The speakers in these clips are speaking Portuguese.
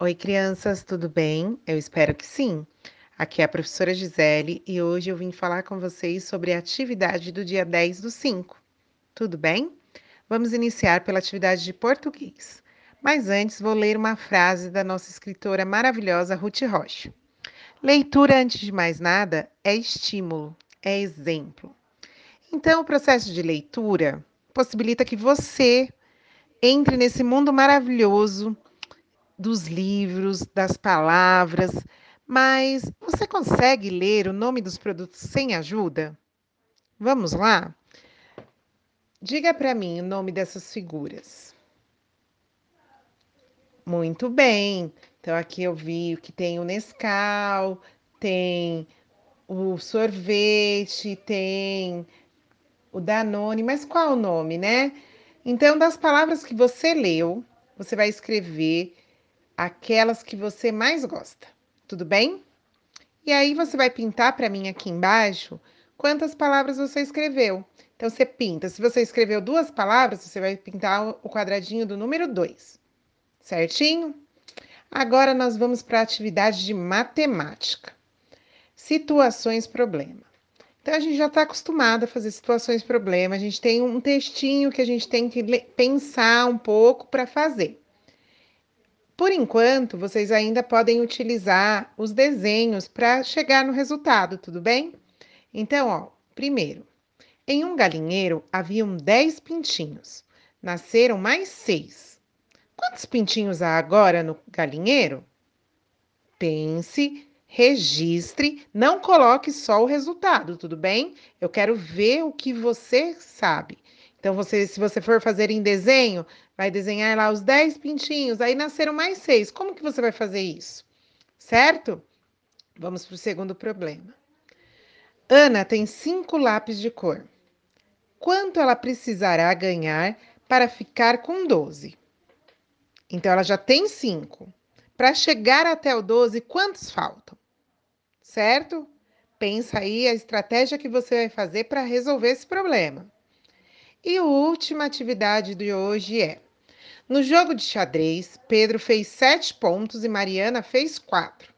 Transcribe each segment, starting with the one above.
Oi, crianças, tudo bem? Eu espero que sim. Aqui é a professora Gisele e hoje eu vim falar com vocês sobre a atividade do dia 10 do 5. Tudo bem? Vamos iniciar pela atividade de português. Mas antes vou ler uma frase da nossa escritora maravilhosa Ruth Rocha. Leitura, antes de mais nada, é estímulo, é exemplo. Então, o processo de leitura possibilita que você entre nesse mundo maravilhoso dos livros, das palavras, mas você consegue ler o nome dos produtos sem ajuda? Vamos lá? Diga para mim o nome dessas figuras. Muito bem. Então aqui eu vi que tem o Nescau, tem o sorvete, tem o Danone, mas qual o nome, né? Então, das palavras que você leu, você vai escrever aquelas que você mais gosta, tudo bem? E aí você vai pintar para mim aqui embaixo quantas palavras você escreveu. Então, você pinta. Se você escreveu duas palavras, você vai pintar o quadradinho do número 2, certinho? Agora nós vamos para a atividade de matemática. Situações problema. Então a gente já está acostumado a fazer situações problema, a gente tem um textinho que a gente tem que pensar um pouco para fazer. Por enquanto, vocês ainda podem utilizar os desenhos para chegar no resultado, tudo bem? Então, ó, primeiro, em um galinheiro haviam 10 pintinhos. Nasceram mais seis. Quantos pintinhos há agora no galinheiro? Pense registre, não coloque só o resultado, tudo bem? Eu quero ver o que você sabe. Então, você, se você for fazer em desenho, vai desenhar lá os 10 pintinhos, aí nasceram mais seis. Como que você vai fazer isso? Certo? Vamos para o segundo problema. Ana tem cinco lápis de cor. Quanto ela precisará ganhar para ficar com 12? Então, ela já tem cinco. Para chegar até o 12, quantos faltam? Certo? Pensa aí a estratégia que você vai fazer para resolver esse problema. E a última atividade de hoje é: no jogo de xadrez, Pedro fez sete pontos e Mariana fez quatro.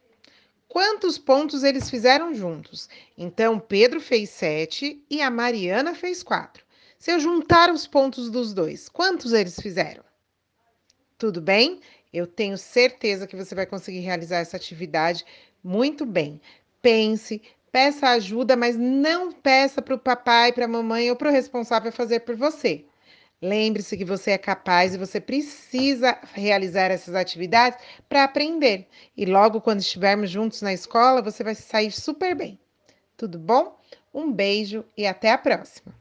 Quantos pontos eles fizeram juntos? Então, Pedro fez sete e a Mariana fez quatro. Se eu juntar os pontos dos dois, quantos eles fizeram? Tudo bem? Eu tenho certeza que você vai conseguir realizar essa atividade muito bem. Pense, peça ajuda, mas não peça para o papai, para a mamãe ou para o responsável fazer por você. Lembre-se que você é capaz e você precisa realizar essas atividades para aprender. E logo quando estivermos juntos na escola, você vai sair super bem. Tudo bom? Um beijo e até a próxima!